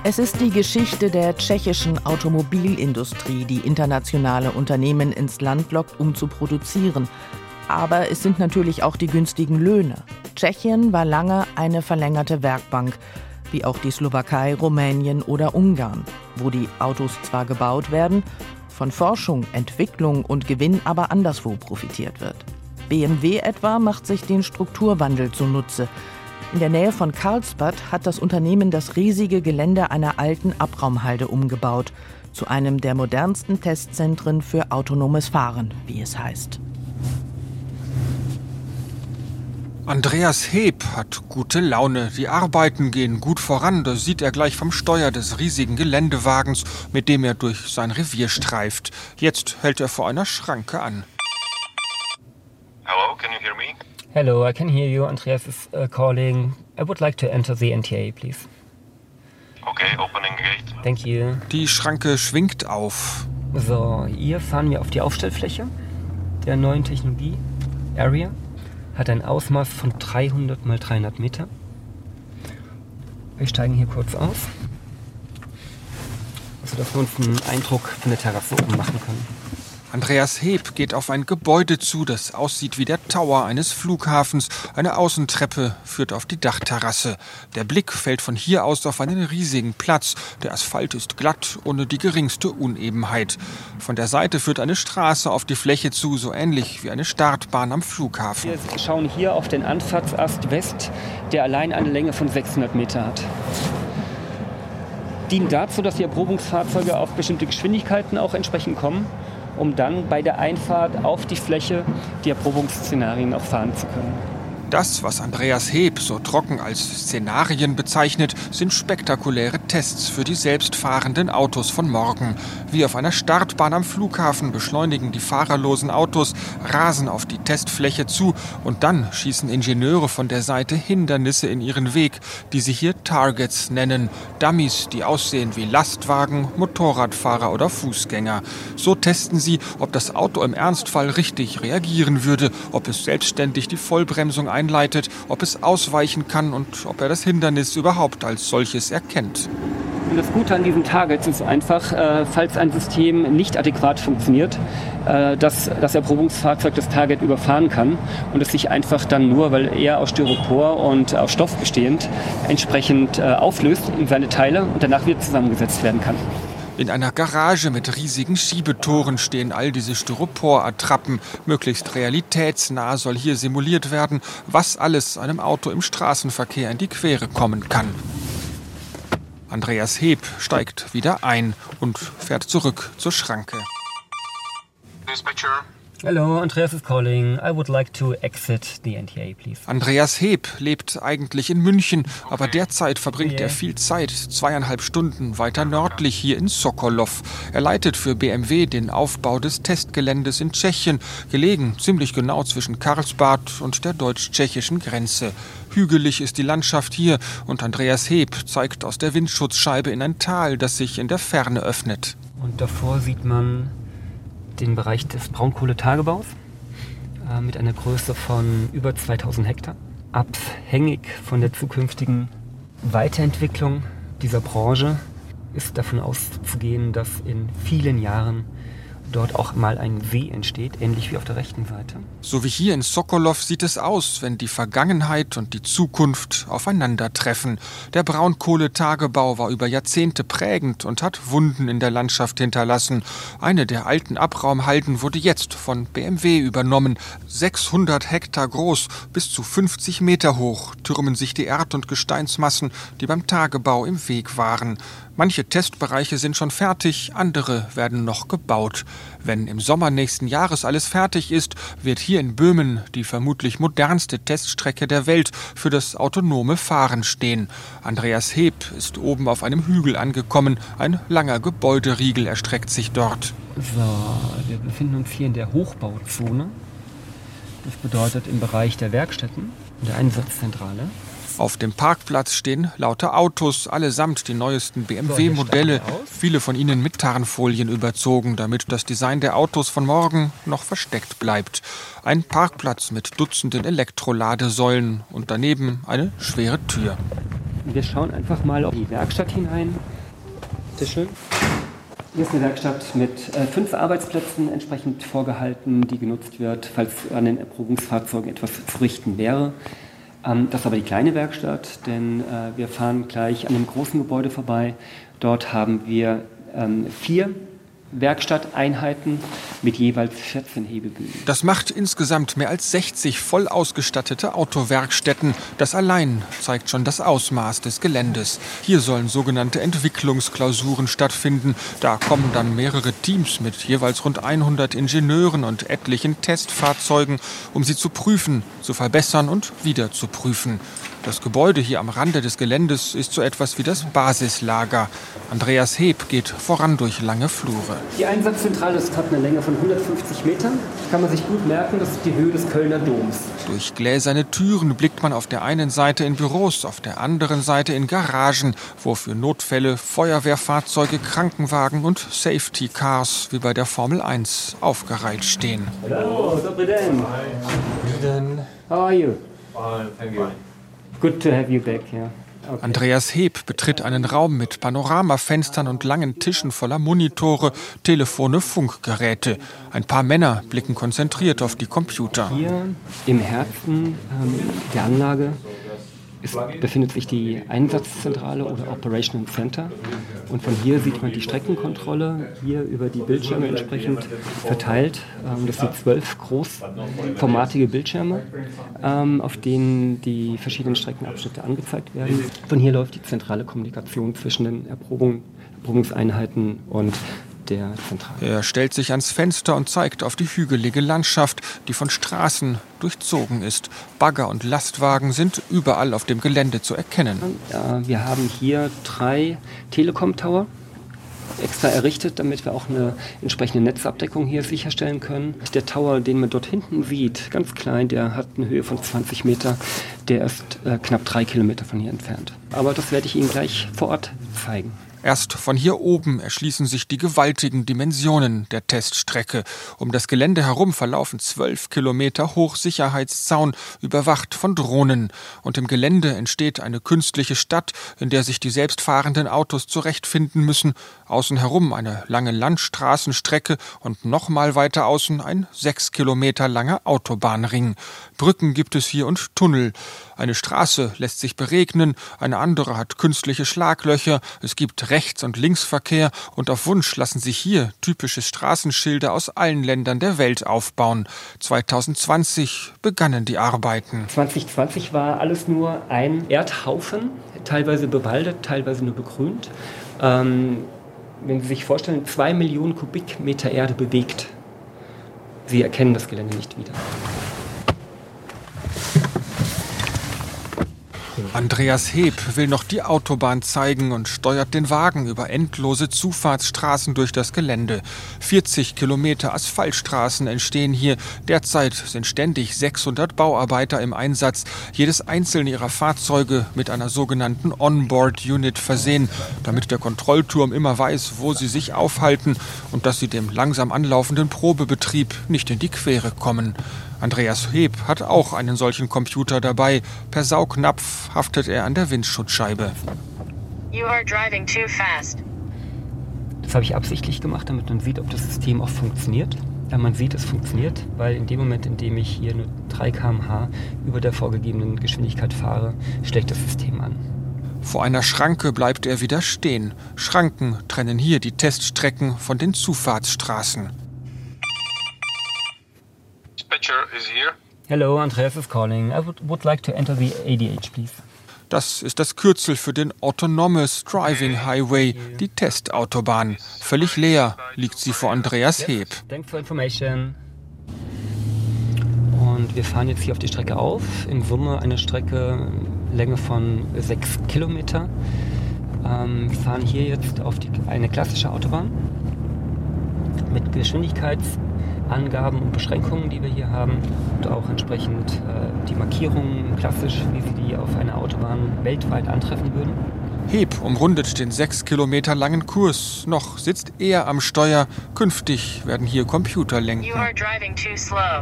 Es ist die Geschichte der tschechischen Automobilindustrie, die internationale Unternehmen ins Land lockt, um zu produzieren. Aber es sind natürlich auch die günstigen Löhne. Tschechien war lange eine verlängerte Werkbank, wie auch die Slowakei, Rumänien oder Ungarn, wo die Autos zwar gebaut werden, von Forschung, Entwicklung und Gewinn aber anderswo profitiert wird. BMW etwa macht sich den Strukturwandel zunutze. In der Nähe von Karlsbad hat das Unternehmen das riesige Gelände einer alten Abraumhalde umgebaut, zu einem der modernsten Testzentren für autonomes Fahren, wie es heißt. Andreas Heb hat gute Laune. Die Arbeiten gehen gut voran. Das sieht er gleich vom Steuer des riesigen Geländewagens, mit dem er durch sein Revier streift. Jetzt hält er vor einer Schranke an. Hello, can you hear me? Hello, I can hear you. Andreas is uh, calling. I would like to enter the NTA, please. Okay, opening gate. Thank you. Die Schranke schwingt auf. So, hier fahren wir auf die Aufstellfläche der neuen Technologie. Area hat ein Ausmaß von 300 mal 300 Meter. Wir steigen hier kurz aus, sodass wir uns einen Eindruck von der Terrasse oben machen können. Andreas Heb geht auf ein Gebäude zu, das aussieht wie der Tower eines Flughafens. Eine Außentreppe führt auf die Dachterrasse. Der Blick fällt von hier aus auf einen riesigen Platz. Der Asphalt ist glatt, ohne die geringste Unebenheit. Von der Seite führt eine Straße auf die Fläche zu, so ähnlich wie eine Startbahn am Flughafen. Wir schauen hier auf den Anfahrtsast West, der allein eine Länge von 600 Meter hat dient dazu, dass die Erprobungsfahrzeuge auf bestimmte Geschwindigkeiten auch entsprechend kommen um dann bei der Einfahrt auf die Fläche die Erprobungsszenarien auch fahren zu können. Das, was Andreas Heb so trocken als Szenarien bezeichnet, sind spektakuläre Tests für die selbstfahrenden Autos von morgen. Wie auf einer Startbahn am Flughafen beschleunigen die fahrerlosen Autos, rasen auf die Testfläche zu und dann schießen Ingenieure von der Seite Hindernisse in ihren Weg, die sie hier Targets nennen. Dummies, die aussehen wie Lastwagen, Motorradfahrer oder Fußgänger. So testen sie, ob das Auto im Ernstfall richtig reagieren würde, ob es selbstständig die Vollbremsung einleitet, ob es ausweichen kann und ob er das Hindernis überhaupt als solches erkennt. das Gute an diesen Targets ist einfach, äh, falls ein System nicht adäquat funktioniert, äh, dass das Erprobungsfahrzeug das Target überfahren kann und es sich einfach dann nur, weil er aus Styropor und aus Stoff bestehend, entsprechend äh, auflöst in seine Teile und danach wieder zusammengesetzt werden kann. In einer Garage mit riesigen Schiebetoren stehen all diese Styropor-Attrappen. Möglichst realitätsnah soll hier simuliert werden, was alles einem Auto im Straßenverkehr in die Quere kommen kann. Andreas Heb steigt wieder ein und fährt zurück zur Schranke. Dispatcher, Hello, Andreas is calling. I would like to exit the NTA, please. Andreas Heb lebt eigentlich in München, aber derzeit verbringt er viel Zeit, zweieinhalb Stunden weiter nördlich hier in Sokolov. Er leitet für BMW den Aufbau des Testgeländes in Tschechien, gelegen ziemlich genau zwischen Karlsbad und der deutsch-tschechischen Grenze. Hügelig ist die Landschaft hier und Andreas Heb zeigt aus der Windschutzscheibe in ein Tal, das sich in der Ferne öffnet. Und davor sieht man den Bereich des Braunkohletagebaus äh, mit einer Größe von über 2000 Hektar. Abhängig von der zukünftigen Weiterentwicklung dieser Branche ist davon auszugehen, dass in vielen Jahren dort auch mal ein See entsteht, ähnlich wie auf der rechten Seite. So wie hier in Sokolov sieht es aus, wenn die Vergangenheit und die Zukunft aufeinandertreffen. Der Braunkohletagebau war über Jahrzehnte prägend und hat Wunden in der Landschaft hinterlassen. Eine der alten Abraumhalden wurde jetzt von BMW übernommen. 600 Hektar groß, bis zu 50 Meter hoch türmen sich die Erd- und Gesteinsmassen, die beim Tagebau im Weg waren. Manche Testbereiche sind schon fertig, andere werden noch gebaut. Wenn im Sommer nächsten Jahres alles fertig ist, wird hier in Böhmen die vermutlich modernste Teststrecke der Welt für das autonome Fahren stehen. Andreas Heb ist oben auf einem Hügel angekommen. Ein langer Gebäuderiegel erstreckt sich dort. So, wir befinden uns hier in der Hochbauzone. Das bedeutet im Bereich der Werkstätten, der Einsatzzentrale. Auf dem Parkplatz stehen lauter Autos, allesamt die neuesten BMW-Modelle, viele von ihnen mit Tarnfolien überzogen, damit das Design der Autos von morgen noch versteckt bleibt. Ein Parkplatz mit Dutzenden Elektroladesäulen und daneben eine schwere Tür. Wir schauen einfach mal auf die Werkstatt hinein. Sehr schön. Hier ist eine Werkstatt mit äh, fünf Arbeitsplätzen entsprechend vorgehalten, die genutzt wird, falls an den Erprobungsfahrzeugen etwas zu richten wäre. Ähm, das ist aber die kleine Werkstatt, denn äh, wir fahren gleich an einem großen Gebäude vorbei. Dort haben wir ähm, vier Werkstatteinheiten mit jeweils 14 Hebebühnen. Das macht insgesamt mehr als 60 voll ausgestattete Autowerkstätten. Das allein zeigt schon das Ausmaß des Geländes. Hier sollen sogenannte Entwicklungsklausuren stattfinden. Da kommen dann mehrere Teams mit jeweils rund 100 Ingenieuren und etlichen Testfahrzeugen, um sie zu prüfen, zu verbessern und wieder zu prüfen. Das Gebäude hier am Rande des Geländes ist so etwas wie das Basislager. Andreas Heb geht voran durch lange Flure. Die Einsatzzentrale ist hat eine Länge von 150 Metern. Das kann man sich gut merken, das ist die Höhe des Kölner Doms. Durch gläserne Türen blickt man auf der einen Seite in Büros, auf der anderen Seite in Garagen, wo für Notfälle Feuerwehrfahrzeuge, Krankenwagen und Safety Cars wie bei der Formel 1 aufgereiht stehen. Hallo, dobry den. How are you? Fine, thank you. Good to have you back, yeah. Okay. Andreas Heb betritt einen Raum mit Panoramafenstern und langen Tischen voller Monitore, Telefone, Funkgeräte. Ein paar Männer blicken konzentriert auf die Computer. Hier im Herzen ähm, der Anlage ist, befindet sich die Einsatzzentrale oder Operational Center. Und von hier sieht man die Streckenkontrolle hier über die Bildschirme entsprechend verteilt. Ähm, das sind zwölf großformatige Bildschirme, ähm, auf denen die verschiedenen Streckenabschnitte angezeigt werden. Von hier läuft die zentrale Kommunikation zwischen den Erprobung, Erprobungseinheiten und der Zentrale. Er stellt sich ans Fenster und zeigt auf die hügelige Landschaft, die von Straßen durchzogen ist. Bagger und Lastwagen sind überall auf dem Gelände zu erkennen. Wir haben hier drei Telekom-Tower extra errichtet, damit wir auch eine entsprechende Netzabdeckung hier sicherstellen können. Der Tower, den man dort hinten sieht, ganz klein, der hat eine Höhe von 20 Meter. Der ist äh, knapp drei Kilometer von hier entfernt. Aber das werde ich Ihnen gleich vor Ort zeigen. Erst von hier oben erschließen sich die gewaltigen Dimensionen der Teststrecke. Um das Gelände herum verlaufen zwölf Kilometer Hochsicherheitszaun, überwacht von Drohnen. Und im Gelände entsteht eine künstliche Stadt, in der sich die selbstfahrenden Autos zurechtfinden müssen. Außen herum eine lange Landstraßenstrecke und nochmal weiter außen ein sechs Kilometer langer Autobahnring. Brücken gibt es hier und Tunnel. Eine Straße lässt sich beregnen, eine andere hat künstliche Schlaglöcher. Es gibt Rechts- und Linksverkehr und auf Wunsch lassen sich hier typische Straßenschilder aus allen Ländern der Welt aufbauen. 2020 begannen die Arbeiten. 2020 war alles nur ein Erdhaufen, teilweise bewaldet, teilweise nur begrünt. Ähm, wenn Sie sich vorstellen, zwei Millionen Kubikmeter Erde bewegt. Sie erkennen das Gelände nicht wieder. Andreas Heb will noch die Autobahn zeigen und steuert den Wagen über endlose Zufahrtsstraßen durch das Gelände. 40 Kilometer Asphaltstraßen entstehen hier. Derzeit sind ständig 600 Bauarbeiter im Einsatz, jedes einzelne ihrer Fahrzeuge mit einer sogenannten Onboard-Unit versehen, damit der Kontrollturm immer weiß, wo sie sich aufhalten und dass sie dem langsam anlaufenden Probebetrieb nicht in die Quere kommen. Andreas Heb hat auch einen solchen Computer dabei. Per Saugnapf haftet er an der Windschutzscheibe. Das habe ich absichtlich gemacht, damit man sieht, ob das System auch funktioniert. Ja, man sieht, es funktioniert, weil in dem Moment, in dem ich hier nur 3 km/h über der vorgegebenen Geschwindigkeit fahre, schlägt das System an. Vor einer Schranke bleibt er wieder stehen. Schranken trennen hier die Teststrecken von den Zufahrtsstraßen. Dispatcher is here. Hello, Andreas is calling. I would, would like to enter the ADH, please. Das ist das Kürzel für den Autonomous Driving Highway, die Testautobahn. Völlig leer liegt sie vor Andreas Heb. Thanks for information. Und wir fahren jetzt hier auf die Strecke auf. In Summe eine Strecke Länge von sechs Kilometer. Ähm, wir fahren hier jetzt auf die, eine klassische Autobahn mit Geschwindigkeits Angaben und Beschränkungen, die wir hier haben und auch entsprechend äh, die Markierungen klassisch, wie Sie die auf einer Autobahn weltweit antreffen würden. Heb umrundet den sechs Kilometer langen Kurs. Noch sitzt er am Steuer. Künftig werden hier Computer lenken.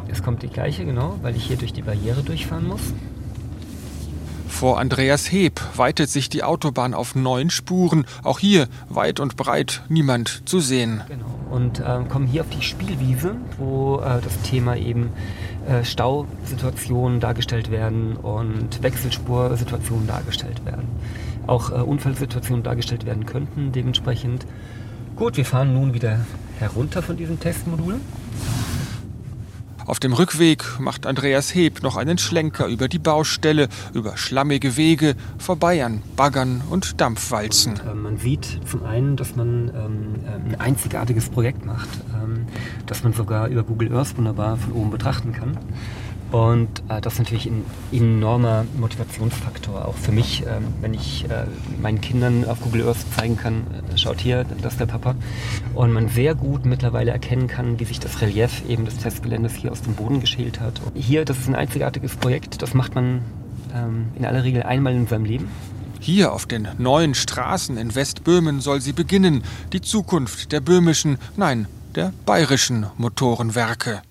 Es kommt die gleiche, genau, weil ich hier durch die Barriere durchfahren muss. Vor Andreas Heb weitet sich die Autobahn auf neun Spuren. Auch hier weit und breit niemand zu sehen. Genau. Und äh, kommen hier auf die Spielwiese, wo äh, das Thema eben äh, Stausituationen dargestellt werden und Wechselspursituationen dargestellt werden. Auch äh, Unfallsituationen dargestellt werden könnten dementsprechend. Gut, wir fahren nun wieder herunter von diesem Testmodul. Auf dem Rückweg macht Andreas Heb noch einen Schlenker über die Baustelle, über schlammige Wege, vorbei an Baggern und Dampfwalzen. Und, äh, man sieht zum einen, dass man ähm, äh, ein einzigartiges Projekt macht, ähm, das man sogar über Google Earth wunderbar von oben betrachten kann. Und äh, das ist natürlich ein enormer Motivationsfaktor, auch für mich, ähm, wenn ich äh, meinen Kindern auf Google Earth zeigen kann, äh, schaut hier, das ist der Papa. Und man sehr gut mittlerweile erkennen kann, wie sich das Relief eben des Testgeländes hier aus dem Boden geschält hat. Und hier, das ist ein einzigartiges Projekt, das macht man ähm, in aller Regel einmal in seinem Leben. Hier auf den neuen Straßen in Westböhmen soll sie beginnen, die Zukunft der böhmischen, nein, der bayerischen Motorenwerke.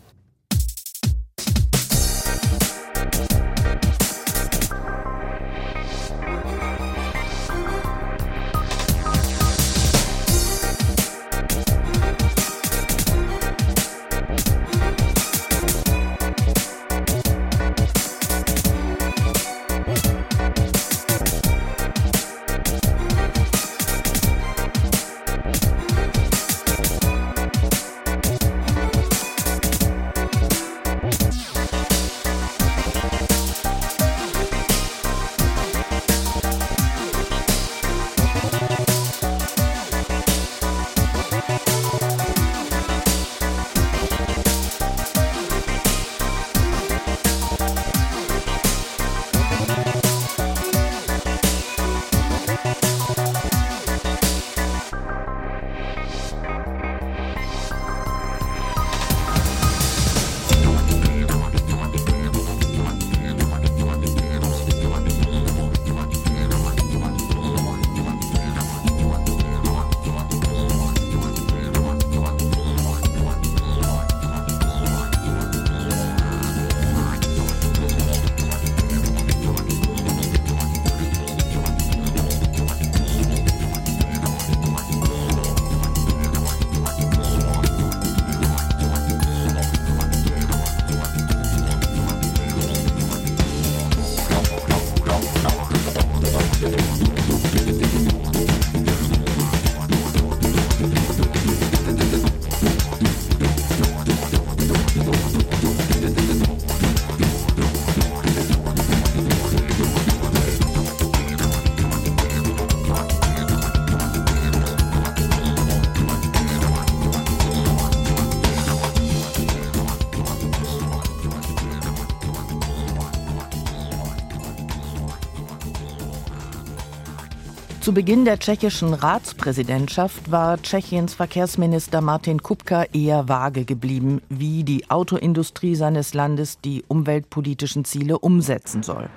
Beginn der tschechischen Ratspräsidentschaft war Tschechiens Verkehrsminister Martin Kupka eher vage geblieben, wie die Autoindustrie seines Landes die umweltpolitischen Ziele umsetzen soll.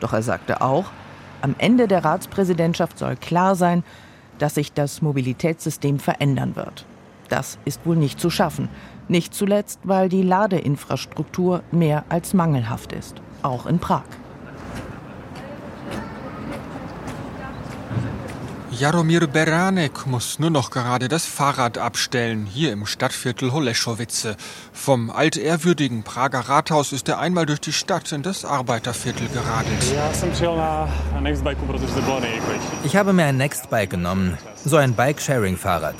Doch er sagte auch, am Ende der Ratspräsidentschaft soll klar sein, dass sich das Mobilitätssystem verändern wird. Das ist wohl nicht zu schaffen, nicht zuletzt, weil die Ladeinfrastruktur mehr als mangelhaft ist, auch in Prag. Jaromir Beranek muss nur noch gerade das Fahrrad abstellen, hier im Stadtviertel Holeschowice. Vom altehrwürdigen Prager Rathaus ist er einmal durch die Stadt in das Arbeiterviertel geradelt. Ich habe mir ein Nextbike genommen, so ein Bike-Sharing-Fahrrad.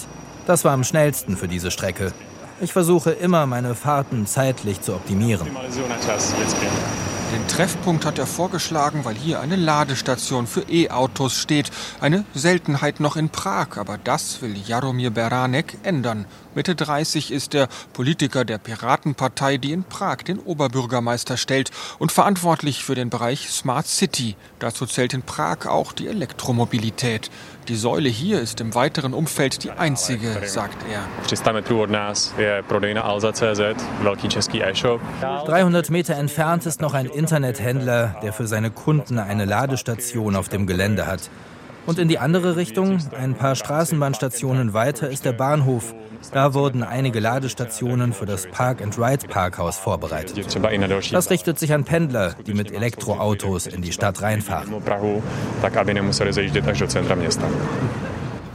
Das war am schnellsten für diese Strecke. Ich versuche immer, meine Fahrten zeitlich zu optimieren. Den Treffpunkt hat er vorgeschlagen, weil hier eine Ladestation für E-Autos steht. Eine Seltenheit noch in Prag, aber das will Jaromir Beranek ändern. Mitte 30 ist er Politiker der Piratenpartei, die in Prag den Oberbürgermeister stellt und verantwortlich für den Bereich Smart City. Dazu zählt in Prag auch die Elektromobilität. Die Säule hier ist im weiteren Umfeld die einzige, sagt er. 300 Meter entfernt ist noch ein Internethändler, der für seine Kunden eine Ladestation auf dem Gelände hat. Und in die andere Richtung, ein paar Straßenbahnstationen weiter, ist der Bahnhof. Da wurden einige Ladestationen für das Park-and-Ride-Parkhaus vorbereitet. Das richtet sich an Pendler, die mit Elektroautos in die Stadt reinfahren.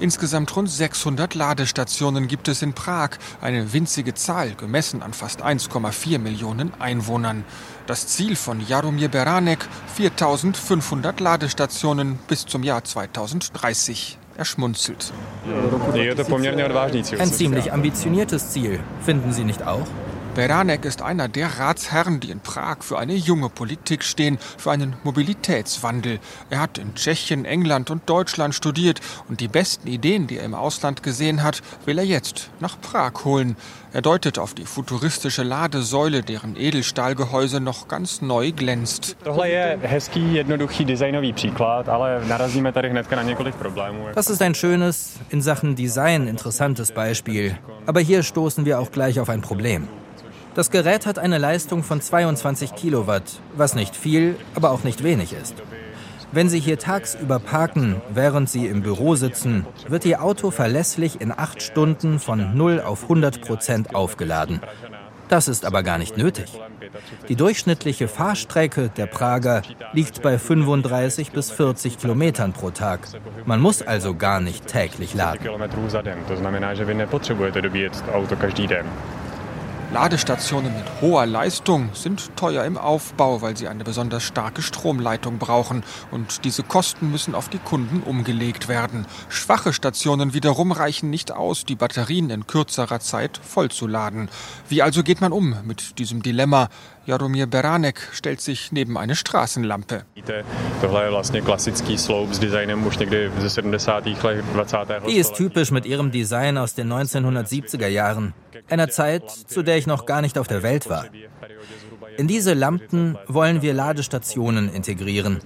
Insgesamt rund 600 Ladestationen gibt es in Prag, eine winzige Zahl, gemessen an fast 1,4 Millionen Einwohnern. Das Ziel von Jaromir Beranek 4500 Ladestationen bis zum Jahr 2030. Er schmunzelt. Ein ziemlich ambitioniertes Ziel, finden Sie nicht auch? Beranek ist einer der Ratsherren, die in Prag für eine junge Politik stehen, für einen Mobilitätswandel. Er hat in Tschechien, England und Deutschland studiert und die besten Ideen, die er im Ausland gesehen hat, will er jetzt nach Prag holen. Er deutet auf die futuristische Ladesäule, deren Edelstahlgehäuse noch ganz neu glänzt. Das ist ein schönes, in Sachen Design interessantes Beispiel. Aber hier stoßen wir auch gleich auf ein Problem. Das Gerät hat eine Leistung von 22 Kilowatt, was nicht viel, aber auch nicht wenig ist. Wenn Sie hier tagsüber parken, während Sie im Büro sitzen, wird Ihr Auto verlässlich in acht Stunden von 0 auf 100 Prozent aufgeladen. Das ist aber gar nicht nötig. Die durchschnittliche Fahrstrecke der Prager liegt bei 35 bis 40 Kilometern pro Tag. Man muss also gar nicht täglich laden. Ladestationen mit hoher Leistung sind teuer im Aufbau, weil sie eine besonders starke Stromleitung brauchen und diese Kosten müssen auf die Kunden umgelegt werden. Schwache Stationen wiederum reichen nicht aus, die Batterien in kürzerer Zeit vollzuladen. Wie also geht man um mit diesem Dilemma? Jaromir Beranek stellt sich neben eine Straßenlampe. Die ist typisch mit ihrem Design aus den 1970er Jahren, einer Zeit, zu der ich noch gar nicht auf der Welt war. In diese Lampen wollen wir Ladestationen integrieren.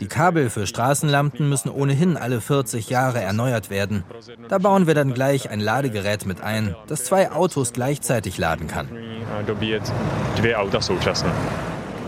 Die Kabel für Straßenlampen müssen ohnehin alle 40 Jahre erneuert werden. Da bauen wir dann gleich ein Ladegerät mit ein, das zwei Autos gleichzeitig laden kann.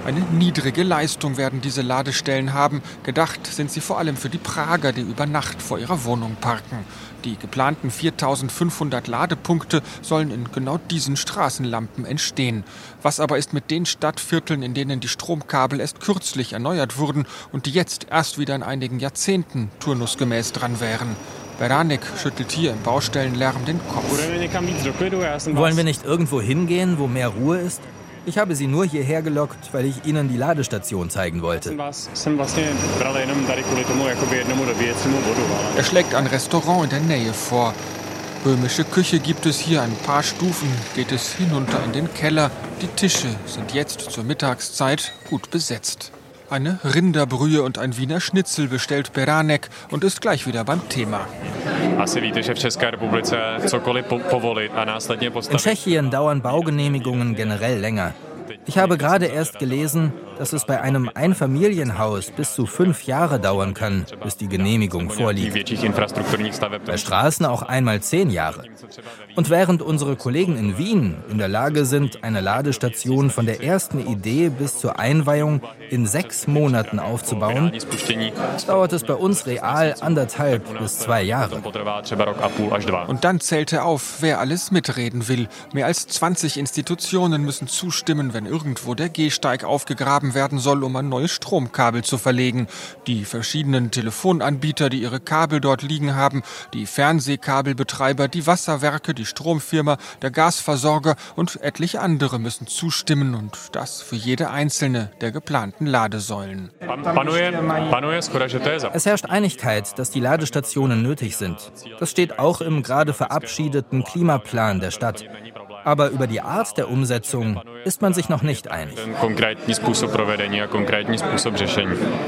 Eine niedrige Leistung werden diese Ladestellen haben. Gedacht sind sie vor allem für die Prager, die über Nacht vor ihrer Wohnung parken. Die geplanten 4500 Ladepunkte sollen in genau diesen Straßenlampen entstehen. Was aber ist mit den Stadtvierteln, in denen die Stromkabel erst kürzlich erneuert wurden und die jetzt erst wieder in einigen Jahrzehnten turnusgemäß dran wären? Beranek schüttelt hier im Baustellenlärm den Kopf. Wollen wir nicht irgendwo hingehen, wo mehr Ruhe ist? Ich habe sie nur hierher gelockt, weil ich Ihnen die Ladestation zeigen wollte. Er schlägt ein Restaurant in der Nähe vor. Böhmische Küche gibt es hier ein paar Stufen, geht es hinunter in den Keller. Die Tische sind jetzt zur Mittagszeit gut besetzt. Eine Rinderbrühe und ein Wiener Schnitzel bestellt Beranek und ist gleich wieder beim Thema. In Tschechien dauern Baugenehmigungen generell länger. Ich habe gerade erst gelesen, dass es bei einem Einfamilienhaus bis zu fünf Jahre dauern kann, bis die Genehmigung vorliegt. Bei Straßen auch einmal zehn Jahre. Und während unsere Kollegen in Wien in der Lage sind, eine Ladestation von der ersten Idee bis zur Einweihung in sechs Monaten aufzubauen, dauert es bei uns real anderthalb bis zwei Jahre. Und dann zählt er auf, wer alles mitreden will. Mehr als 20 Institutionen müssen zustimmen, wenn irgendwo der Gehsteig aufgegraben werden soll, um ein neues Stromkabel zu verlegen. Die verschiedenen Telefonanbieter, die ihre Kabel dort liegen haben, die Fernsehkabelbetreiber, die Wasserwerke, die Stromfirma, der Gasversorger und etliche andere müssen zustimmen und das für jede einzelne der geplanten Ladesäulen. Es herrscht Einigkeit, dass die Ladestationen nötig sind. Das steht auch im gerade verabschiedeten Klimaplan der Stadt. Aber über die Art der Umsetzung ist man sich noch nicht einig.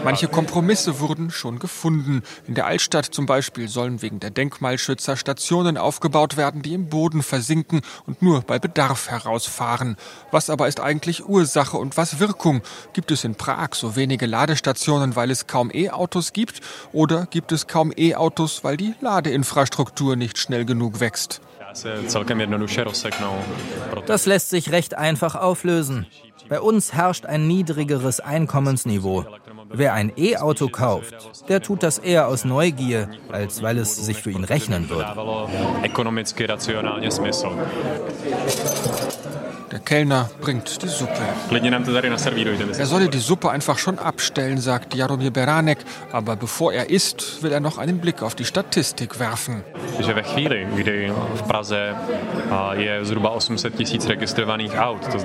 Manche Kompromisse wurden schon gefunden. In der Altstadt zum Beispiel sollen wegen der Denkmalschützer Stationen aufgebaut werden, die im Boden versinken und nur bei Bedarf herausfahren. Was aber ist eigentlich Ursache und was Wirkung? Gibt es in Prag so wenige Ladestationen, weil es kaum E-Autos gibt? Oder gibt es kaum E-Autos, weil die Ladeinfrastruktur nicht schnell genug wächst? Das lässt sich recht einfach auflösen. Bei uns herrscht ein niedrigeres Einkommensniveau. Wer ein E-Auto kauft, der tut das eher aus Neugier, als weil es sich für ihn rechnen würde. Der Kellner bringt die Suppe. Er solle die Suppe einfach schon abstellen, sagt Jaromir Beranek. Aber bevor er isst, will er noch einen Blick auf die Statistik werfen.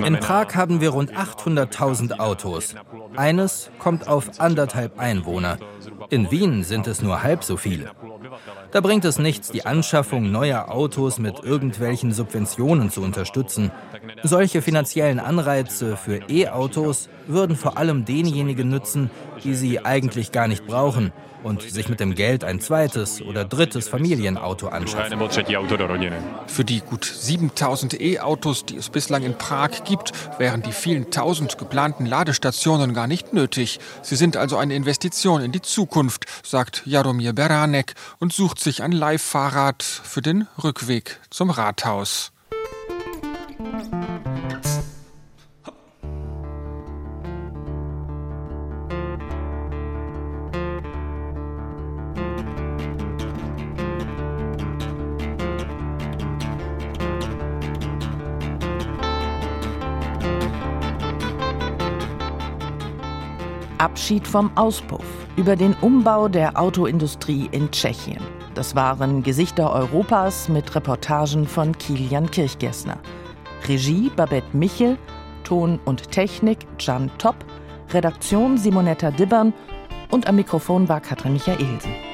In Prag haben wir rund 800.000 Autos. Eines kommt auf anderthalb Einwohner. In Wien sind es nur halb so viele. Da bringt es nichts, die Anschaffung neuer Autos mit irgendwelchen Subventionen zu unterstützen. Solche finanziellen Anreize für E-Autos würden vor allem denjenigen nützen, die sie eigentlich gar nicht brauchen und sich mit dem Geld ein zweites oder drittes Familienauto anschaffen. Für die gut 7000 E-Autos, die es bislang in Prag gibt, wären die vielen tausend geplanten Ladestationen gar nicht nötig. Sie sind also eine Investition in die Zukunft, sagt Jaromir Beranek und sucht sich ein Leihfahrrad für den Rückweg zum Rathaus. Abschied vom Auspuff über den Umbau der Autoindustrie in Tschechien. Das waren Gesichter Europas mit Reportagen von Kilian Kirchgessner. Regie Babette Michel, Ton und Technik Jan Topp, Redaktion Simonetta Dibbern und am Mikrofon war Katrin Michaelsen.